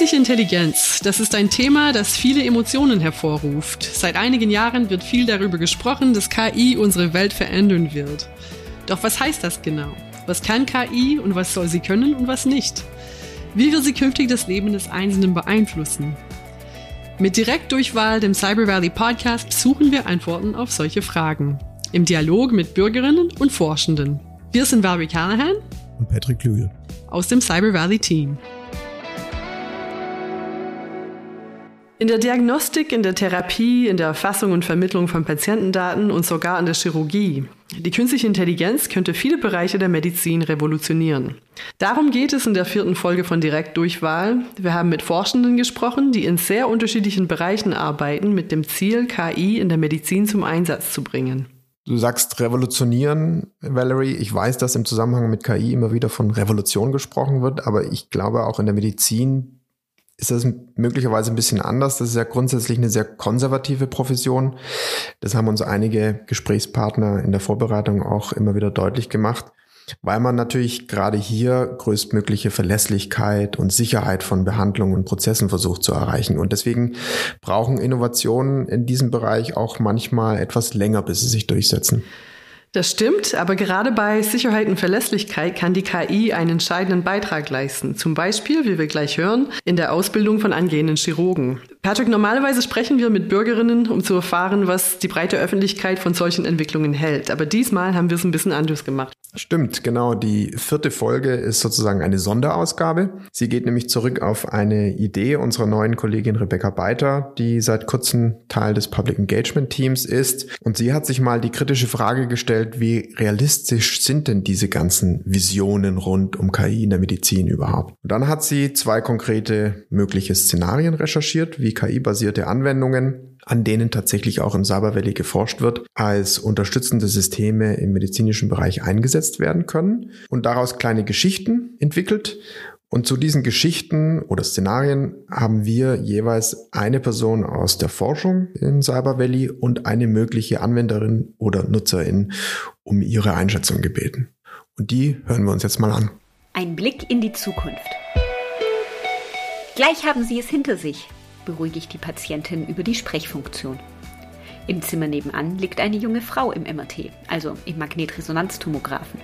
Künstliche Intelligenz, das ist ein Thema, das viele Emotionen hervorruft. Seit einigen Jahren wird viel darüber gesprochen, dass KI unsere Welt verändern wird. Doch was heißt das genau? Was kann KI und was soll sie können und was nicht? Wie wird sie künftig das Leben des Einzelnen beeinflussen? Mit Direktdurchwahl, dem Cyber Valley Podcast, suchen wir Antworten auf solche Fragen. Im Dialog mit Bürgerinnen und Forschenden. Wir sind Valerie Callahan und Patrick Klügel aus dem Cyber Valley Team. In der Diagnostik, in der Therapie, in der Erfassung und Vermittlung von Patientendaten und sogar in der Chirurgie. Die künstliche Intelligenz könnte viele Bereiche der Medizin revolutionieren. Darum geht es in der vierten Folge von Direktdurchwahl. Wir haben mit Forschenden gesprochen, die in sehr unterschiedlichen Bereichen arbeiten, mit dem Ziel, KI in der Medizin zum Einsatz zu bringen. Du sagst revolutionieren, Valerie. Ich weiß, dass im Zusammenhang mit KI immer wieder von Revolution gesprochen wird, aber ich glaube auch in der Medizin ist das möglicherweise ein bisschen anders. Das ist ja grundsätzlich eine sehr konservative Profession. Das haben uns einige Gesprächspartner in der Vorbereitung auch immer wieder deutlich gemacht, weil man natürlich gerade hier größtmögliche Verlässlichkeit und Sicherheit von Behandlungen und Prozessen versucht zu erreichen. Und deswegen brauchen Innovationen in diesem Bereich auch manchmal etwas länger, bis sie sich durchsetzen. Das stimmt, aber gerade bei Sicherheit und Verlässlichkeit kann die KI einen entscheidenden Beitrag leisten. Zum Beispiel, wie wir gleich hören, in der Ausbildung von angehenden Chirurgen. Patrick, normalerweise sprechen wir mit Bürgerinnen, um zu erfahren, was die breite Öffentlichkeit von solchen Entwicklungen hält. Aber diesmal haben wir es ein bisschen anders gemacht. Stimmt, genau. Die vierte Folge ist sozusagen eine Sonderausgabe. Sie geht nämlich zurück auf eine Idee unserer neuen Kollegin Rebecca Beiter, die seit kurzem Teil des Public Engagement Teams ist. Und sie hat sich mal die kritische Frage gestellt, wie realistisch sind denn diese ganzen Visionen rund um KI in der Medizin überhaupt? Und dann hat sie zwei konkrete mögliche Szenarien recherchiert, wie KI-basierte Anwendungen, an denen tatsächlich auch im Cyber Valley geforscht wird, als unterstützende Systeme im medizinischen Bereich eingesetzt werden können und daraus kleine Geschichten entwickelt. Und zu diesen Geschichten oder Szenarien haben wir jeweils eine Person aus der Forschung in Cyber Valley und eine mögliche Anwenderin oder Nutzerin um ihre Einschätzung gebeten. Und die hören wir uns jetzt mal an. Ein Blick in die Zukunft. Gleich haben Sie es hinter sich beruhige ich die Patientin über die Sprechfunktion. Im Zimmer nebenan liegt eine junge Frau im MRT, also im Magnetresonanztomographen.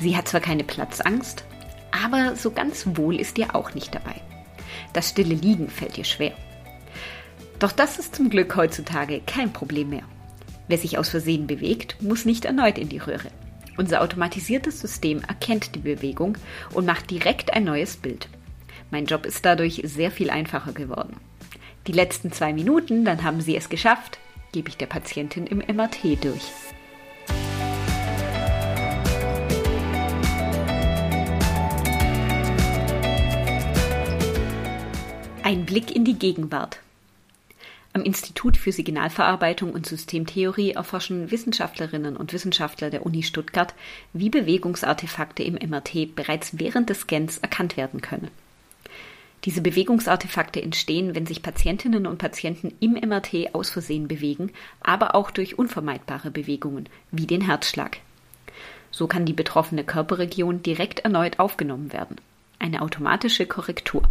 Sie hat zwar keine Platzangst, aber so ganz wohl ist ihr auch nicht dabei. Das stille Liegen fällt ihr schwer. Doch das ist zum Glück heutzutage kein Problem mehr. Wer sich aus Versehen bewegt, muss nicht erneut in die Röhre. Unser automatisiertes System erkennt die Bewegung und macht direkt ein neues Bild. Mein Job ist dadurch sehr viel einfacher geworden. Die letzten zwei Minuten, dann haben Sie es geschafft, gebe ich der Patientin im MRT durch. Ein Blick in die Gegenwart. Am Institut für Signalverarbeitung und Systemtheorie erforschen Wissenschaftlerinnen und Wissenschaftler der Uni Stuttgart, wie Bewegungsartefakte im MRT bereits während des Scans erkannt werden können. Diese Bewegungsartefakte entstehen, wenn sich Patientinnen und Patienten im MRT aus Versehen bewegen, aber auch durch unvermeidbare Bewegungen, wie den Herzschlag. So kann die betroffene Körperregion direkt erneut aufgenommen werden. Eine automatische Korrektur.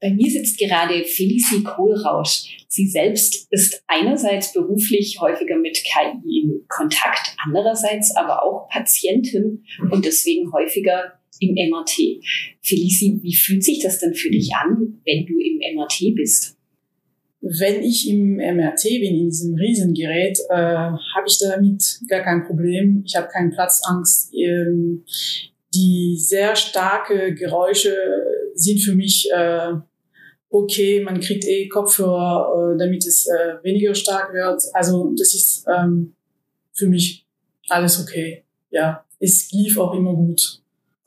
Bei mir sitzt gerade Felicie Kohlrausch. Sie selbst ist einerseits beruflich häufiger mit KI in Kontakt, andererseits aber auch Patientin und deswegen häufiger im MRT. Felici, wie fühlt sich das denn für dich an, wenn du im MRT bist? Wenn ich im MRT bin, in diesem Riesengerät, äh, habe ich damit gar kein Problem. Ich habe keine Platzangst. Ähm, die sehr starke Geräusche sind für mich äh, okay. Man kriegt eh Kopfhörer, äh, damit es äh, weniger stark wird. Also das ist ähm, für mich alles okay. Ja, es lief auch immer gut.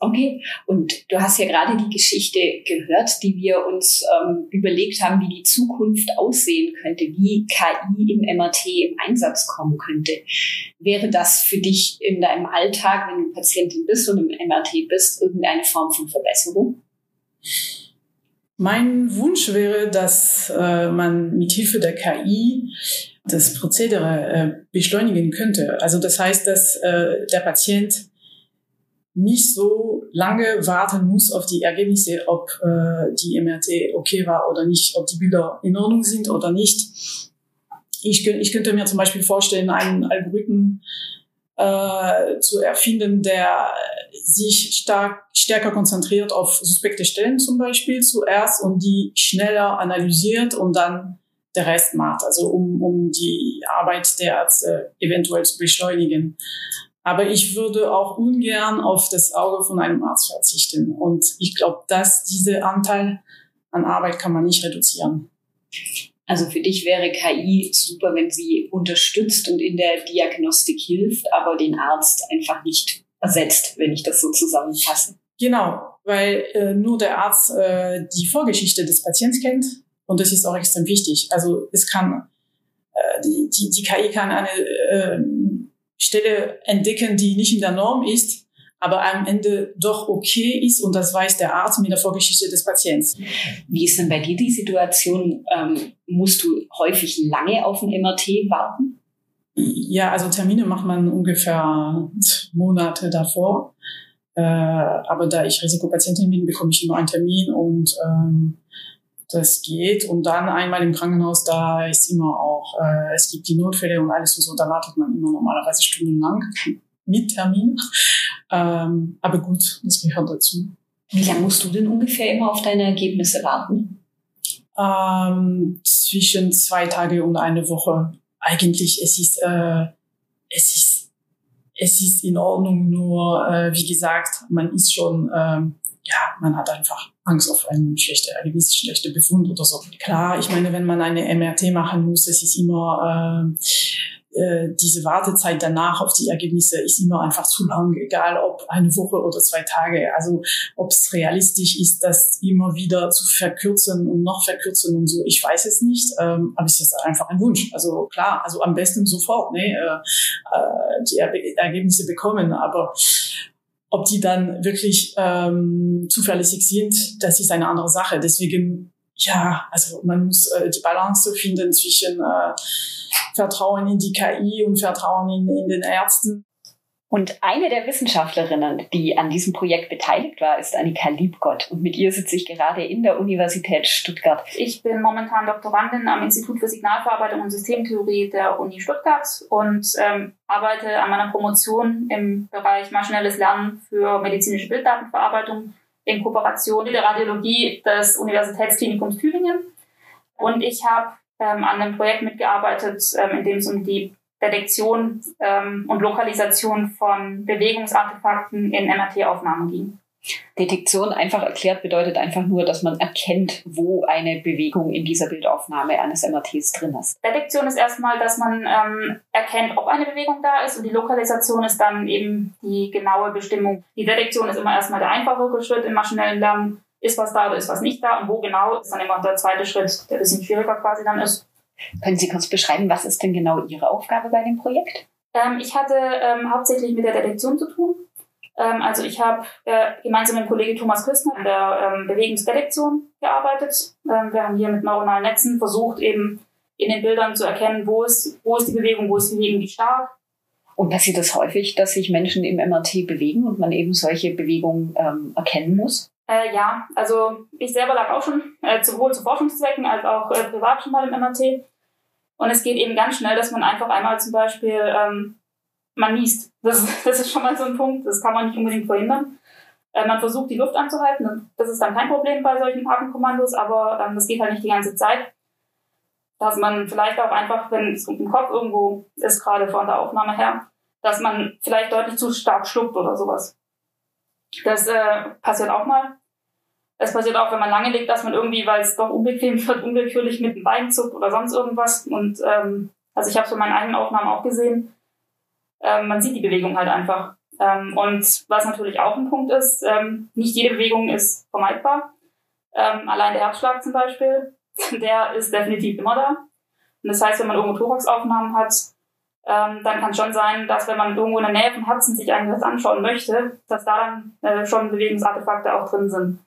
Okay, und du hast ja gerade die Geschichte gehört, die wir uns ähm, überlegt haben, wie die Zukunft aussehen könnte, wie KI im MRT im Einsatz kommen könnte. Wäre das für dich in deinem Alltag, wenn du Patientin bist und im MRT bist, irgendeine Form von Verbesserung? Mein Wunsch wäre, dass äh, man mit Hilfe der KI das Prozedere äh, beschleunigen könnte. Also das heißt, dass äh, der Patient nicht so lange warten muss auf die Ergebnisse, ob äh, die MRT okay war oder nicht, ob die Bilder in Ordnung sind oder nicht. Ich, ich könnte mir zum Beispiel vorstellen, einen Algorithmen äh, zu erfinden, der sich stark, stärker konzentriert auf suspekte Stellen zum Beispiel zuerst und die schneller analysiert und dann der Rest macht, also um, um die Arbeit der Ärzte eventuell zu beschleunigen. Aber ich würde auch ungern auf das Auge von einem Arzt verzichten. Und ich glaube, dass diese Anteil an Arbeit kann man nicht reduzieren. Also für dich wäre KI super, wenn sie unterstützt und in der Diagnostik hilft, aber den Arzt einfach nicht ersetzt, wenn ich das so zusammenfasse. Genau, weil äh, nur der Arzt äh, die Vorgeschichte des Patienten kennt und das ist auch extrem wichtig. Also es kann äh, die, die, die KI kann eine äh, Stelle entdecken, die nicht in der Norm ist, aber am Ende doch okay ist und das weiß der Arzt mit der Vorgeschichte des Patienten. Wie ist denn bei dir die Situation? Ähm, musst du häufig lange auf ein MRT warten? Ja, also Termine macht man ungefähr Monate davor. Äh, aber da ich Risikopatientin bin, bekomme ich immer einen Termin und ähm, das geht. Und dann einmal im Krankenhaus, da ist immer auch, äh, es gibt die Notfälle und alles und so, da wartet man immer normalerweise stundenlang mit Termin. Ähm, aber gut, das gehört dazu. Wie lange musst du denn ungefähr immer auf deine Ergebnisse warten? Ähm, zwischen zwei Tage und eine Woche. Eigentlich, es ist, äh, es ist, es ist in Ordnung, nur, äh, wie gesagt, man ist schon, ähm, ja, man hat einfach Angst auf einen schlechten Ergebnis, schlechte Befund oder so. Klar, ich meine, wenn man eine MRT machen muss, es ist immer äh, äh, diese Wartezeit danach auf die Ergebnisse ist immer einfach zu lang, egal ob eine Woche oder zwei Tage. Also ob es realistisch ist, das immer wieder zu verkürzen und noch verkürzen und so, ich weiß es nicht. Ähm, aber es ist einfach ein Wunsch. Also klar, also am besten sofort ne, äh, äh die Ergebnisse bekommen. Aber ob die dann wirklich ähm, zuverlässig sind, das ist eine andere Sache. Deswegen, ja, also man muss äh, die Balance finden zwischen äh, Vertrauen in die KI und Vertrauen in, in den Ärzten. Und eine der Wissenschaftlerinnen, die an diesem Projekt beteiligt war, ist Annika Liebgott. Und mit ihr sitze ich gerade in der Universität Stuttgart. Ich bin momentan Doktorandin am Institut für Signalverarbeitung und Systemtheorie der Uni Stuttgart und ähm, arbeite an meiner Promotion im Bereich maschinelles Lernen für medizinische Bilddatenverarbeitung in Kooperation mit der Radiologie des Universitätsklinikums Tübingen. Und ich habe ähm, an einem Projekt mitgearbeitet, ähm, in dem es um die Detektion ähm, und Lokalisation von Bewegungsartefakten in MRT-Aufnahmen ging. Detektion einfach erklärt bedeutet einfach nur, dass man erkennt, wo eine Bewegung in dieser Bildaufnahme eines MRTs drin ist. Detektion ist erstmal, dass man ähm, erkennt, ob eine Bewegung da ist und die Lokalisation ist dann eben die genaue Bestimmung. Die Detektion ist immer erstmal der einfache Schritt im maschinellen Lernen. Ist was da oder ist was nicht da und wo genau ist dann immer der zweite Schritt, der ein bisschen schwieriger quasi dann ist. Können Sie kurz beschreiben, was ist denn genau Ihre Aufgabe bei dem Projekt? Ähm, ich hatte ähm, hauptsächlich mit der Detektion zu tun. Ähm, also ich habe äh, gemeinsam mit dem Kollege Thomas Küstner an der ähm, Bewegungsdetektion gearbeitet. Ähm, wir haben hier mit neuronalen Netzen versucht, eben in den Bildern zu erkennen, wo ist, wo ist die Bewegung, wo ist die Bewegung wie stark. Und passiert es das häufig, dass sich Menschen im MRT bewegen und man eben solche Bewegungen ähm, erkennen muss? Äh, ja, also ich selber lag auch schon äh, sowohl zu Forschungszwecken als auch äh, privat schon mal im MRT. Und es geht eben ganz schnell, dass man einfach einmal zum Beispiel, ähm, man niest. Das, das ist schon mal so ein Punkt, das kann man nicht unbedingt verhindern. Äh, man versucht die Luft anzuhalten, das ist dann kein Problem bei solchen Atemkommandos, aber ähm, das geht halt nicht die ganze Zeit. Dass man vielleicht auch einfach, wenn es im Kopf irgendwo ist, gerade vor der Aufnahme her, dass man vielleicht deutlich zu stark schluckt oder sowas. Das äh, passiert auch mal. Es passiert auch, wenn man lange liegt, dass man irgendwie, weil es doch unbequem wird, unwillkürlich mit dem Bein zuckt oder sonst irgendwas. Und ähm, also ich habe es bei meinen eigenen Aufnahmen auch gesehen. Ähm, man sieht die Bewegung halt einfach. Ähm, und was natürlich auch ein Punkt ist, ähm, nicht jede Bewegung ist vermeidbar. Ähm, allein der Herzschlag zum Beispiel, der ist definitiv immer da. Und das heißt, wenn man irgendwo Thoraxaufnahmen hat, ähm, dann kann es schon sein, dass wenn man irgendwo in der Nähe vom Herzen sich eigentlich was anschauen möchte, dass da dann äh, schon Bewegungsartefakte auch drin sind.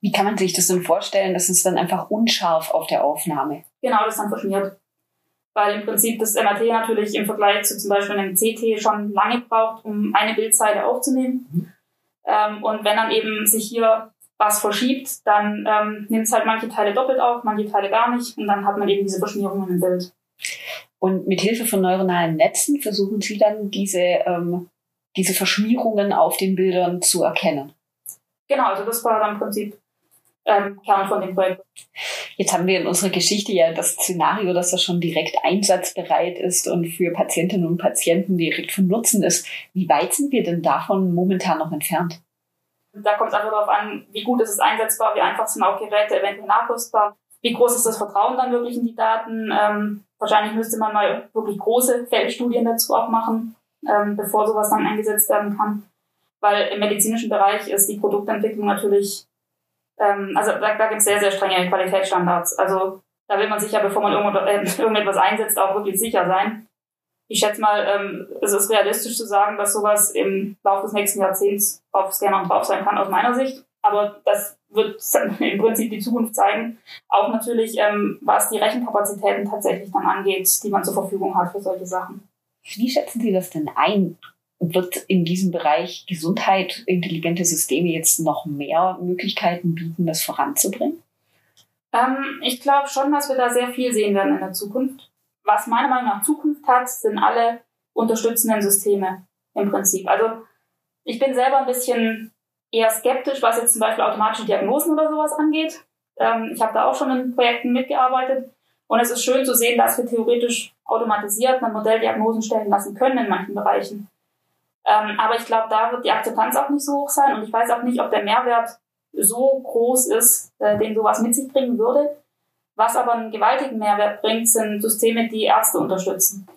Wie kann man sich das denn vorstellen? Das ist dann einfach unscharf auf der Aufnahme. Genau, das ist dann verschmiert. weil im Prinzip das MRT natürlich im Vergleich zu zum Beispiel einem CT schon lange braucht, um eine Bildseite aufzunehmen. Mhm. Ähm, und wenn dann eben sich hier was verschiebt, dann ähm, nimmt es halt manche Teile doppelt auf, manche Teile gar nicht und dann hat man eben diese Verschmierungen im Bild. Und mit Hilfe von neuronalen Netzen versuchen Sie dann diese, ähm, diese Verschmierungen auf den Bildern zu erkennen. Genau, also das war dann im Prinzip ähm, Kern von dem Projekt. Jetzt haben wir in unserer Geschichte ja das Szenario, dass das schon direkt einsatzbereit ist und für Patientinnen und Patienten direkt von Nutzen ist. Wie weit sind wir denn davon momentan noch entfernt? Da kommt es einfach darauf an, wie gut ist es einsetzbar, wie einfach sind auch Geräte eventuell nachrüstbar, wie groß ist das Vertrauen dann wirklich in die Daten. Ähm, wahrscheinlich müsste man mal wirklich große Feldstudien dazu auch machen, ähm, bevor sowas dann eingesetzt werden kann. Weil im medizinischen Bereich ist die Produktentwicklung natürlich ähm, also da, da gibt es sehr, sehr strenge Qualitätsstandards. Also da will man sich ja, bevor man äh, irgendetwas einsetzt, auch wirklich sicher sein. Ich schätze mal, ähm, es ist realistisch zu sagen, dass sowas im Laufe des nächsten Jahrzehnts auf Scannern drauf sein kann, aus meiner Sicht. Aber das wird im Prinzip die Zukunft zeigen. Auch natürlich, ähm, was die Rechenkapazitäten tatsächlich dann angeht, die man zur Verfügung hat für solche Sachen. Wie schätzen Sie das denn ein? wird in diesem Bereich Gesundheit, intelligente Systeme jetzt noch mehr Möglichkeiten bieten, das voranzubringen? Ähm, ich glaube schon, dass wir da sehr viel sehen werden in der Zukunft. Was meiner Meinung nach Zukunft hat, sind alle unterstützenden Systeme im Prinzip. Also ich bin selber ein bisschen eher skeptisch, was jetzt zum Beispiel automatische Diagnosen oder sowas angeht. Ähm, ich habe da auch schon in Projekten mitgearbeitet. Und es ist schön zu sehen, dass wir theoretisch automatisiert eine Modelldiagnosen stellen lassen können in manchen Bereichen. Ähm, aber ich glaube, da wird die Akzeptanz auch nicht so hoch sein und ich weiß auch nicht, ob der Mehrwert so groß ist, äh, den sowas mit sich bringen würde. Was aber einen gewaltigen Mehrwert bringt, sind Systeme, die Ärzte unterstützen.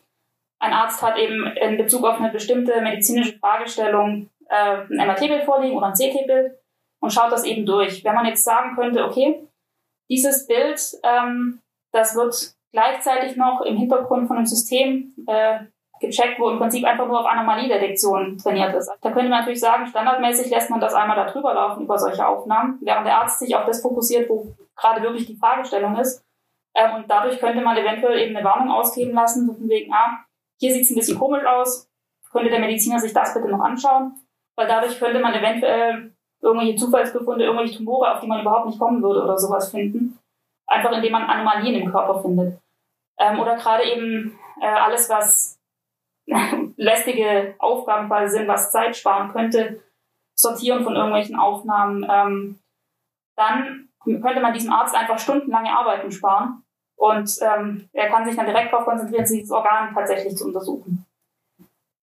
Ein Arzt hat eben in Bezug auf eine bestimmte medizinische Fragestellung äh, ein MRT-Bild vorliegen oder ein CT-Bild und schaut das eben durch. Wenn man jetzt sagen könnte, okay, dieses Bild, ähm, das wird gleichzeitig noch im Hintergrund von einem System äh, gecheckt, wo im Prinzip einfach nur auf Anomaliedetektion trainiert ist. Da könnte man natürlich sagen, standardmäßig lässt man das einmal da drüber laufen über solche Aufnahmen, während der Arzt sich auf das fokussiert, wo gerade wirklich die Fragestellung ist. Ähm, und dadurch könnte man eventuell eben eine Warnung ausgeben lassen, von wegen, ah, hier sieht es ein bisschen komisch aus, könnte der Mediziner sich das bitte noch anschauen, weil dadurch könnte man eventuell irgendwelche Zufallsbefunde, irgendwelche Tumore, auf die man überhaupt nicht kommen würde oder sowas finden. Einfach indem man Anomalien im Körper findet. Ähm, oder gerade eben äh, alles, was lästige Aufgaben quasi sind, was Zeit sparen könnte, Sortieren von irgendwelchen Aufnahmen, ähm, dann könnte man diesem Arzt einfach stundenlange Arbeiten sparen und ähm, er kann sich dann direkt darauf konzentrieren, dieses Organ tatsächlich zu untersuchen.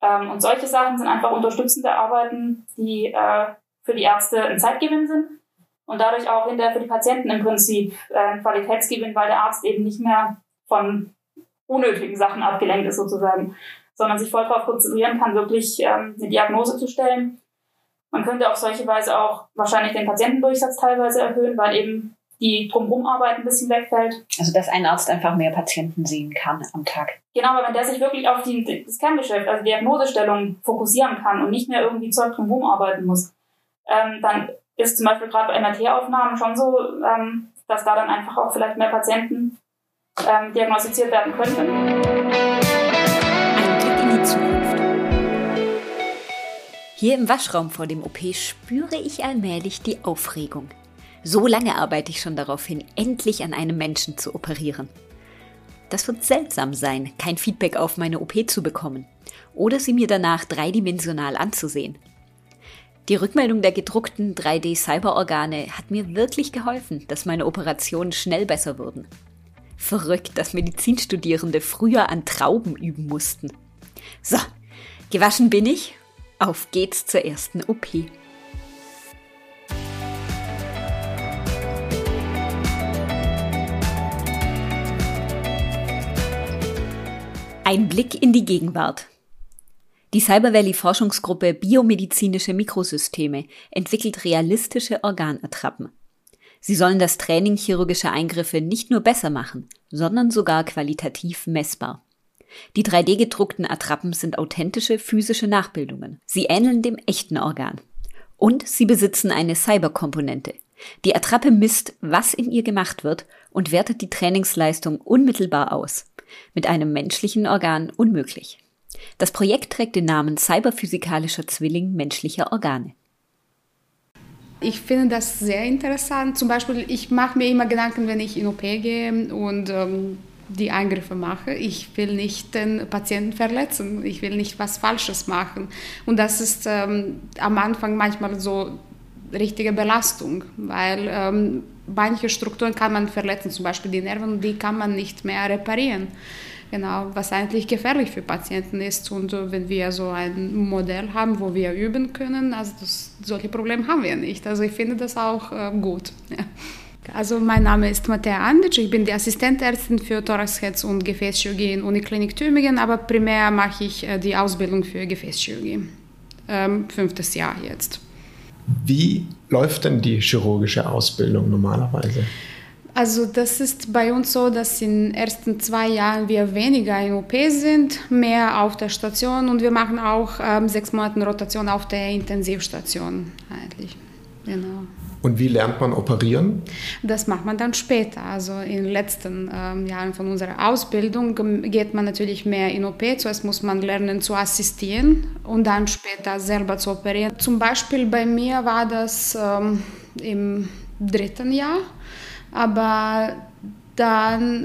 Ähm, und solche Sachen sind einfach unterstützende Arbeiten, die äh, für die Ärzte ein Zeitgewinn sind und dadurch auch hinterher für die Patienten im Prinzip äh, ein Qualitätsgewinn, weil der Arzt eben nicht mehr von unnötigen Sachen abgelenkt ist sozusagen sondern sich voll darauf konzentrieren kann, wirklich ähm, eine Diagnose zu stellen. Man könnte auf solche Weise auch wahrscheinlich den Patientendurchsatz teilweise erhöhen, weil eben die Drumherum-Arbeit ein bisschen wegfällt. Also dass ein Arzt einfach mehr Patienten sehen kann am Tag. Genau, aber wenn der sich wirklich auf die, das Kerngeschäft, also Diagnosestellung fokussieren kann und nicht mehr irgendwie Zeug drumherum arbeiten muss, ähm, dann ist zum Beispiel gerade bei MRT-Aufnahmen schon so, ähm, dass da dann einfach auch vielleicht mehr Patienten ähm, diagnostiziert werden könnten. Hier im Waschraum vor dem OP spüre ich allmählich die Aufregung. So lange arbeite ich schon darauf hin, endlich an einem Menschen zu operieren. Das wird seltsam sein, kein Feedback auf meine OP zu bekommen oder sie mir danach dreidimensional anzusehen. Die Rückmeldung der gedruckten 3D-Cyberorgane hat mir wirklich geholfen, dass meine Operationen schnell besser wurden. Verrückt, dass Medizinstudierende früher an Trauben üben mussten. So, gewaschen bin ich auf geht's zur ersten OP. Ein Blick in die Gegenwart. Die Cyber Valley Forschungsgruppe Biomedizinische Mikrosysteme entwickelt realistische Organattrappen. Sie sollen das Training chirurgischer Eingriffe nicht nur besser machen, sondern sogar qualitativ messbar. Die 3D-gedruckten Attrappen sind authentische physische Nachbildungen. Sie ähneln dem echten Organ. Und sie besitzen eine Cyberkomponente. Die Attrappe misst, was in ihr gemacht wird und wertet die Trainingsleistung unmittelbar aus. Mit einem menschlichen Organ unmöglich. Das Projekt trägt den Namen Cyberphysikalischer Zwilling menschlicher Organe. Ich finde das sehr interessant. Zum Beispiel, ich mache mir immer Gedanken, wenn ich in OP gehe und ähm, die Eingriffe mache. Ich will nicht den Patienten verletzen. Ich will nicht was Falsches machen. Und das ist ähm, am Anfang manchmal so richtige Belastung, weil ähm, manche Strukturen kann man verletzen, zum Beispiel die Nerven, die kann man nicht mehr reparieren. Genau, was eigentlich gefährlich für Patienten ist. Und wenn wir so ein Modell haben, wo wir üben können, also das, solche Probleme haben wir nicht. Also ich finde das auch äh, gut. Ja. Also mein Name ist Mattea Andic, ich bin die Assistentärztin für Thorax, Herz und Gefäßchirurgie in Uniklinik Tübingen, aber primär mache ich äh, die Ausbildung für Gefäßchirurgie. Ähm, fünftes Jahr jetzt. Wie läuft denn die chirurgische Ausbildung normalerweise? Also das ist bei uns so, dass in den ersten zwei Jahren wir weniger in OP sind, mehr auf der Station und wir machen auch ähm, sechs Monate Rotation auf der Intensivstation eigentlich. Genau. Und wie lernt man operieren? Das macht man dann später. Also in den letzten ähm, Jahren von unserer Ausbildung geht man natürlich mehr in OP. Zuerst muss man lernen zu assistieren und dann später selber zu operieren. Zum Beispiel bei mir war das ähm, im dritten Jahr, aber dann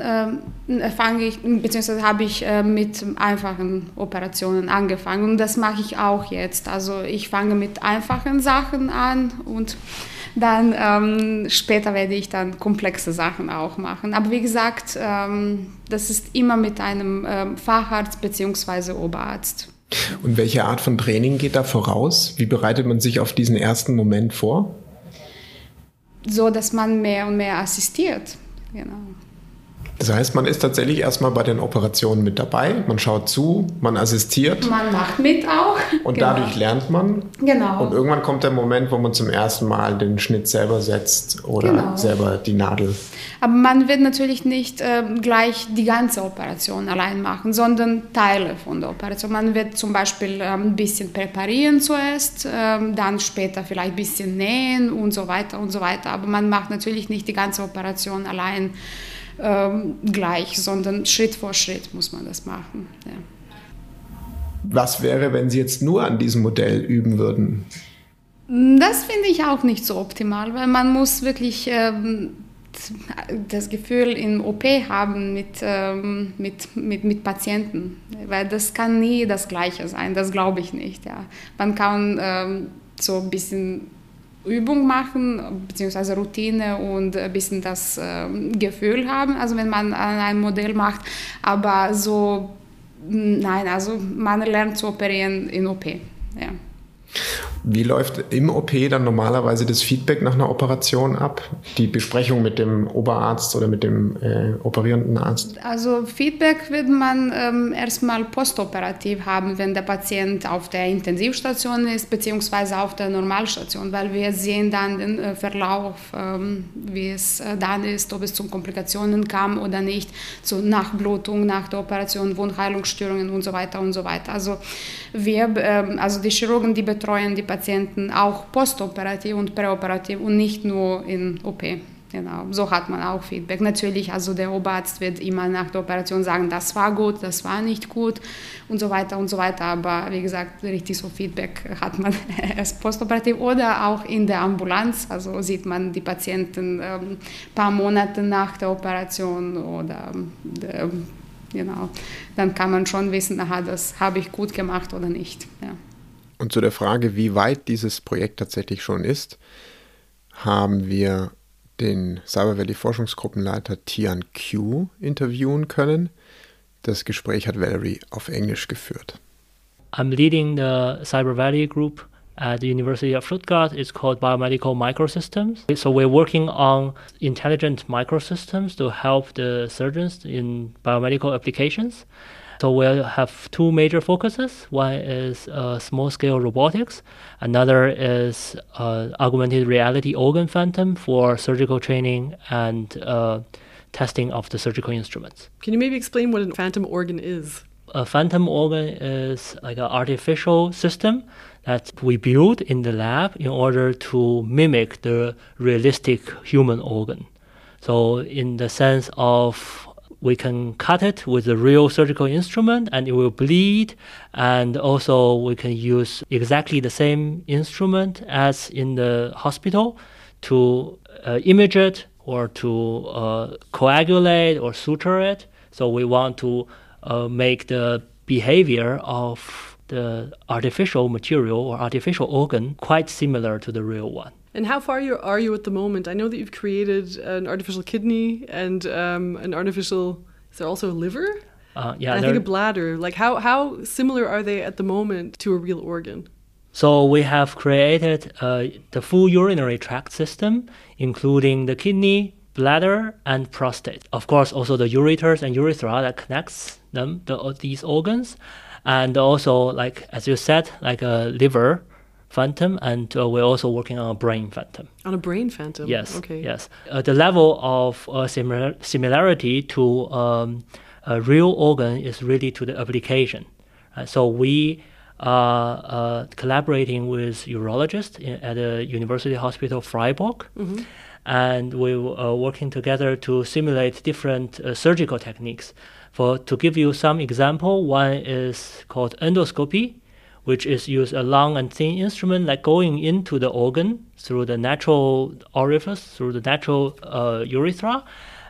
äh, fange ich, beziehungsweise habe ich äh, mit einfachen Operationen angefangen und das mache ich auch jetzt. Also ich fange mit einfachen Sachen an und dann ähm, später werde ich dann komplexe Sachen auch machen. Aber wie gesagt, ähm, das ist immer mit einem ähm, Facharzt bzw. Oberarzt. Und welche Art von Training geht da voraus? Wie bereitet man sich auf diesen ersten Moment vor? So, dass man mehr und mehr assistiert. Genau. Das heißt, man ist tatsächlich erstmal bei den Operationen mit dabei, man schaut zu, man assistiert. Man macht mit auch. Und genau. dadurch lernt man. Genau. Und irgendwann kommt der Moment, wo man zum ersten Mal den Schnitt selber setzt oder genau. selber die Nadel. Aber man wird natürlich nicht äh, gleich die ganze Operation allein machen, sondern Teile von der Operation. Man wird zum Beispiel äh, ein bisschen präparieren zuerst, äh, dann später vielleicht ein bisschen nähen und so weiter und so weiter. Aber man macht natürlich nicht die ganze Operation allein ähm, gleich, sondern Schritt vor Schritt muss man das machen. Ja. Was wäre, wenn Sie jetzt nur an diesem Modell üben würden? Das finde ich auch nicht so optimal, weil man muss wirklich ähm, das Gefühl in OP haben mit, ähm, mit, mit, mit Patienten, weil das kann nie das Gleiche sein, das glaube ich nicht. Ja. Man kann ähm, so ein bisschen Übung machen, beziehungsweise Routine und ein bisschen das äh, Gefühl haben, also wenn man ein Modell macht. Aber so, nein, also man lernt zu operieren in OP. Ja. Wie läuft im OP dann normalerweise das Feedback nach einer Operation ab? Die Besprechung mit dem Oberarzt oder mit dem äh, operierenden Arzt? Also Feedback wird man ähm, erstmal postoperativ haben, wenn der Patient auf der Intensivstation ist, beziehungsweise auf der Normalstation, weil wir sehen dann den äh, Verlauf, ähm, wie es äh, dann ist, ob es zu Komplikationen kam oder nicht, zu Nachblutung nach der Operation, Wundheilungsstörungen und so weiter und so weiter. Also wir, ähm, also die Chirurgen, die betreuen die Patienten, auch postoperativ und präoperativ und nicht nur in OP. Genau, so hat man auch Feedback. Natürlich, also der Oberarzt wird immer nach der Operation sagen, das war gut, das war nicht gut und so weiter und so weiter. Aber wie gesagt, richtig so Feedback hat man erst postoperativ oder auch in der Ambulanz. Also sieht man die Patienten ein ähm, paar Monate nach der Operation oder äh, genau, dann kann man schon wissen, aha, das habe ich gut gemacht oder nicht. Ja. Und zu der Frage, wie weit dieses Projekt tatsächlich schon ist, haben wir den Cyber Valley Forschungsgruppenleiter Tian Q interviewen können. Das Gespräch hat Valerie auf Englisch geführt. I'm leading the Cyber Valley group at the University of Stuttgart. It's called Biomedical Microsystems. So we're working on intelligent microsystems to help the surgeons in biomedical applications. So we'll have two major focuses. One is uh, small-scale robotics. Another is uh, augmented reality organ phantom for surgical training and uh, testing of the surgical instruments. Can you maybe explain what a phantom organ is? A phantom organ is like an artificial system that we build in the lab in order to mimic the realistic human organ. So, in the sense of we can cut it with a real surgical instrument and it will bleed. And also, we can use exactly the same instrument as in the hospital to uh, image it or to uh, coagulate or suture it. So, we want to uh, make the behavior of the artificial material or artificial organ quite similar to the real one. And how far you are you at the moment? I know that you've created an artificial kidney and um, an artificial. Is there also a liver? Uh, yeah, and I think a bladder. Like how how similar are they at the moment to a real organ? So we have created uh, the full urinary tract system, including the kidney, bladder, and prostate. Of course, also the ureters and urethra that connects them, the, these organs, and also like as you said, like a liver phantom, and uh, we're also working on a brain phantom. On a brain phantom. Yes. Okay. Yes. Uh, the level of uh, similar similarity to um, a real organ is really to the application. so we are uh, collaborating with urologists in, at the University Hospital Freiburg. Mm-hmm. And we are working together to simulate different uh, surgical techniques. For to give you some example, one is called endoscopy, which is use a long and thin instrument like going into the organ through the natural orifice, through the natural uh, urethra,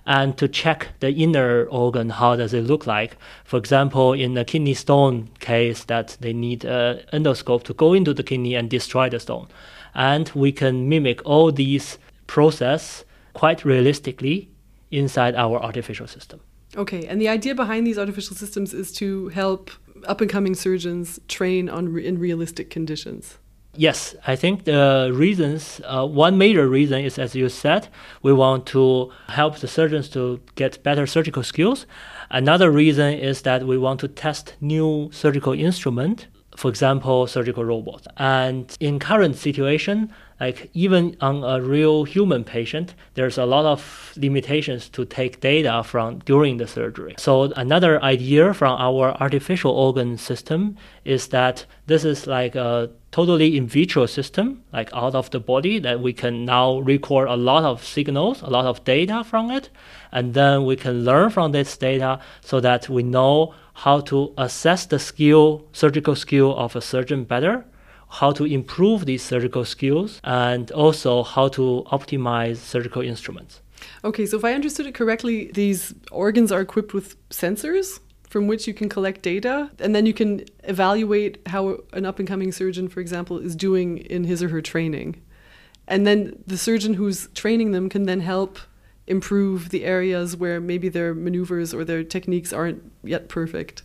and to check the inner organ, how does it look like? For example, in the kidney stone case, that they need an endoscope to go into the kidney and destroy the stone, and we can mimic all these process quite realistically inside our artificial system. Okay, and the idea behind these artificial systems is to help up and coming surgeons train on re- in realistic conditions? Yes, I think the reasons, uh, one major reason is as you said, we want to help the surgeons to get better surgical skills. Another reason is that we want to test new surgical instrument, for example, surgical robots. And in current situation, like even on a real human patient, there's a lot of limitations to take data from during the surgery. So another idea from our artificial organ system is that this is like a totally in vitro system, like out of the body, that we can now record a lot of signals, a lot of data from it, and then we can learn from this data so that we know how to assess the skill, surgical skill of a surgeon better how to improve these surgical skills and also how to optimize surgical instruments. Okay, so if I understood it correctly, these organs are equipped with sensors from which you can collect data and then you can evaluate how an up and coming surgeon, for example, is doing in his or her training. And then the surgeon who's training them can then help improve the areas where maybe their maneuvers or their techniques aren't yet perfect.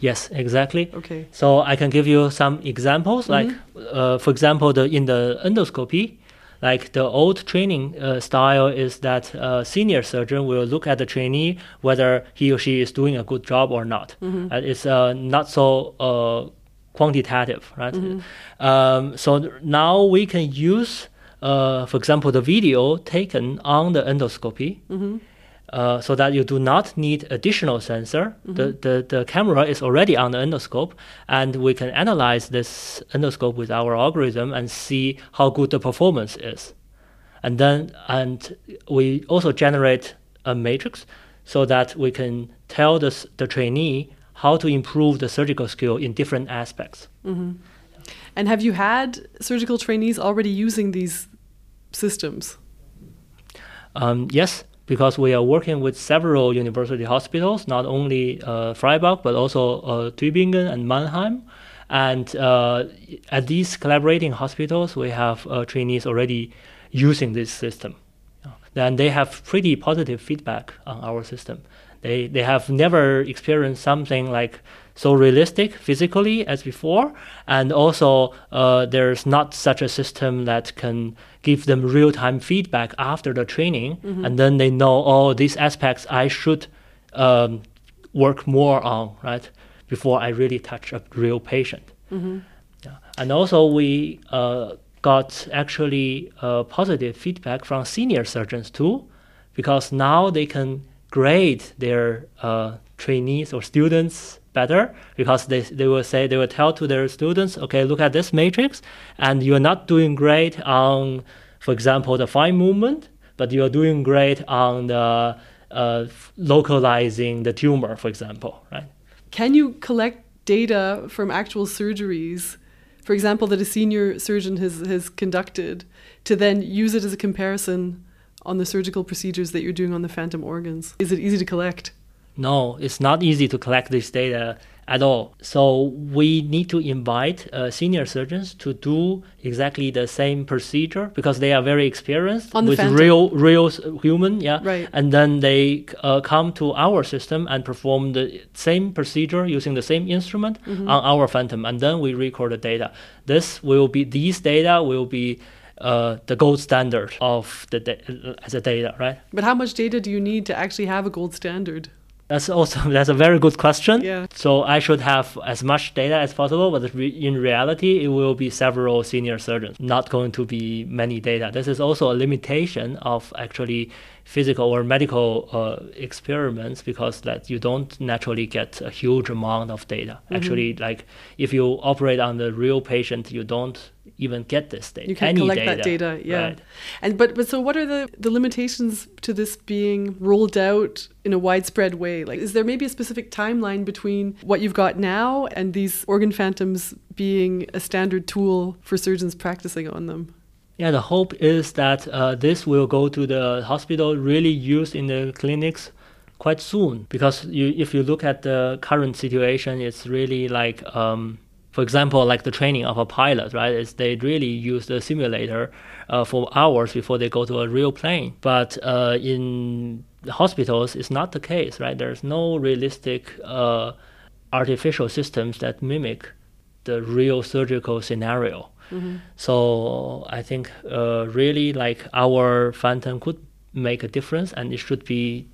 Yes, exactly. Okay. So I can give you some examples. Mm-hmm. Like, uh, for example, the in the endoscopy, like the old training uh, style is that a senior surgeon will look at the trainee whether he or she is doing a good job or not. Mm-hmm. Uh, it's uh, not so uh, quantitative, right? Mm-hmm. Um, so now we can use, uh, for example, the video taken on the endoscopy. Uh, so that you do not need additional sensor. Mm-hmm. The, the, the camera is already on the endoscope, and we can analyze this endoscope with our algorithm and see how good the performance is. And then, and we also generate a matrix so that we can tell the, the trainee how to improve the surgical skill in different aspects. Mm-hmm. And have you had surgical trainees already using these systems? Um, yes, because we are working with several university hospitals, not only uh, Freiburg, but also uh, Tübingen and Mannheim. And uh, at these collaborating hospitals, we have uh, trainees already using this system. And they have pretty positive feedback on our system. They, they have never experienced something like so realistic physically as before, and also uh, there's not such a system that can give them real time feedback after the training, Mm-hmm. and then they know all these aspects I should um, work more on, right, before I really touch a real patient. Mm-hmm. Yeah. And also we uh, got actually uh, positive feedback from senior surgeons too, because now they can grade their uh, trainees or students better because they, they will say they will tell to their students okay look at this matrix and you're not doing great on for example the fine movement but you're doing great on the uh, localizing the tumor, for example, right? Can you collect data from actual surgeries, for example, that a senior surgeon has, has conducted, to then use it as a comparison on the surgical procedures that you're doing on the phantom organs? Is it easy to collect? No, it's not easy to collect this data at all. So we need to invite uh, senior surgeons to do exactly the same procedure because they are very experienced with phantom. real, real human, yeah. Right. And then they uh, come to our system and perform the same procedure using the same instrument Mm-hmm. on our phantom, and then we record the data. This will be these data will be. Uh, the gold standard of the da- as a data, right? But how much data do you need to actually have a gold standard? That's also that's a very good question. Yeah. So I should have as much data as possible, but re- in reality, it will be several senior surgeons, not going to be many data. This is also a limitation of actually physical or medical uh, experiments because that you don't naturally get a huge amount of data. Actually, like if you operate on the real patient, you don't even get this data. You can't any collect data, that data, yeah. Right. And but but so what are the the limitations to this being rolled out in a widespread way? Like is there maybe a specific timeline between what you've got now and these organ phantoms being a standard tool for surgeons practicing on them? Yeah, the hope is that uh, this will go to the hospital, really used in the clinics quite soon. Because you, if you look at the current situation, it's really like, um, for example, like the training of a pilot, right? Is they really use the simulator uh, for hours before they go to a real plane. But uh, in hospitals, it's not the case, right? There's no realistic uh, artificial systems that mimic the real surgical scenario. So I think uh, really like our phantom could make a difference, and it should be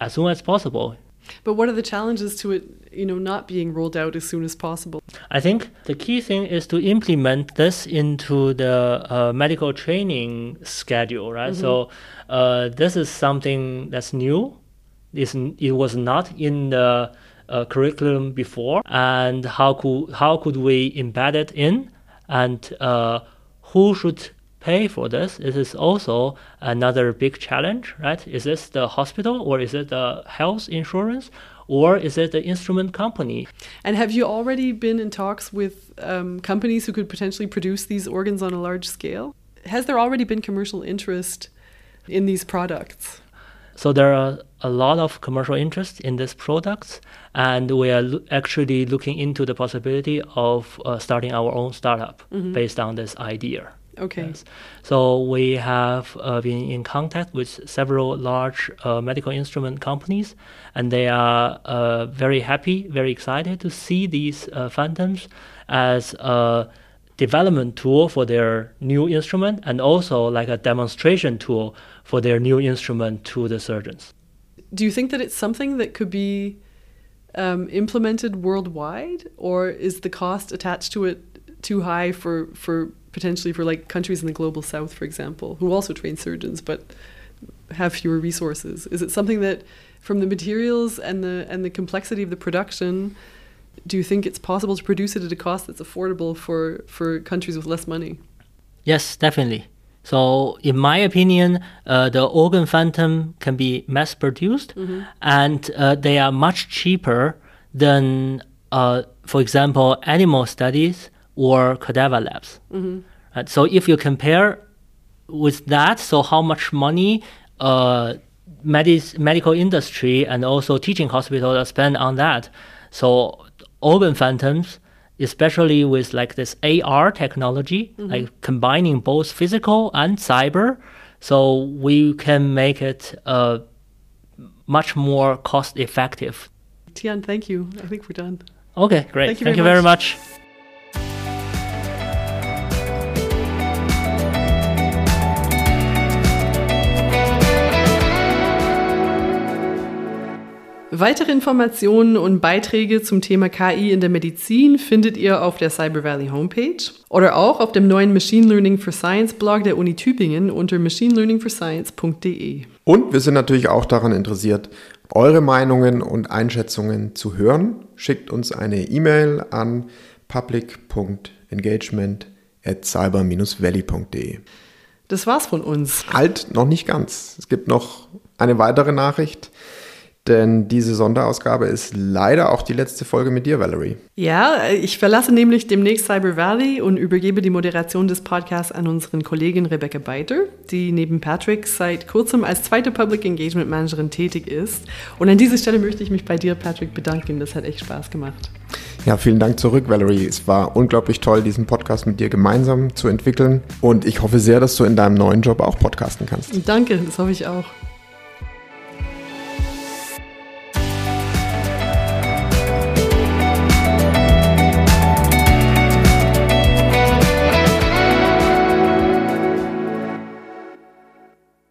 as soon as possible. But what are the challenges to it, you know, not being rolled out as soon as possible? I think the key thing is to implement this into the uh, medical training schedule, right? So uh, this is something that's new. It's, it was not in the uh, curriculum before, and how could how could we embed it in, and uh, who should pay for this? This is also another big challenge, right? Is this the hospital or is it the health insurance? Or is it the instrument company? And have you already been in talks with um, companies who could potentially produce these organs on a large scale? Has there already been commercial interest in these products? So there are a lot of commercial interest in these products, and we are lo- actually looking into the possibility of uh, starting our own startup based on this idea. Okay. Yes. So we have uh, been in contact with several large uh, medical instrument companies, and they are uh, very happy, very excited to see these uh, phantoms as a development tool for their new instrument, and also like a demonstration tool for their new instrument to the surgeons. Do you think that it's something that could be um, implemented worldwide, or is the cost attached to it too high for for potentially for like countries in the global south, for example, who also train surgeons but have fewer resources? Is it something that, from the materials and the and the complexity of the production, do you think it's possible to produce it at a cost that's affordable for for countries with less money? Yes, definitely. So, in my opinion, uh, the organ phantom can be mass produced, and uh, they are much cheaper than, uh, for example, animal studies or cadaver labs. Right? So, if you compare with that, so how much money uh, medis- medical industry and also teaching hospitals are spend on that? So, organ phantoms especially with like this AR technology, like combining both physical and cyber. So we can make it uh, much more cost effective. Tian, thank you. I think we're done. Okay, great. Thank you Thank very you very much. much. Weitere Informationen und Beiträge zum Thema KI in der Medizin findet ihr auf der Cyber Valley Homepage oder auch auf dem neuen Machine Learning for Science Blog der Uni Tübingen unter machinelearningforscience.de. Und wir sind natürlich auch daran interessiert, eure Meinungen und Einschätzungen zu hören. Schickt uns eine E-Mail an public.engagement at cyber-valley.de. Das war's von uns. Halt noch nicht ganz. Es gibt noch eine weitere Nachricht. Denn diese Sonderausgabe ist leider auch die letzte Folge mit dir, Valerie. Ja, ich verlasse nämlich demnächst Cyber Valley und übergebe die Moderation des Podcasts an unseren Kollegin Rebecca Beiter, die neben Patrick seit kurzem als zweite Public Engagement Managerin tätig ist. Und an dieser Stelle möchte ich mich bei dir, Patrick, bedanken. Das hat echt Spaß gemacht. Ja, vielen Dank zurück, Valerie. Es war unglaublich toll, diesen Podcast mit dir gemeinsam zu entwickeln. Und ich hoffe sehr, dass du in deinem neuen Job auch podcasten kannst. Danke, das hoffe ich auch.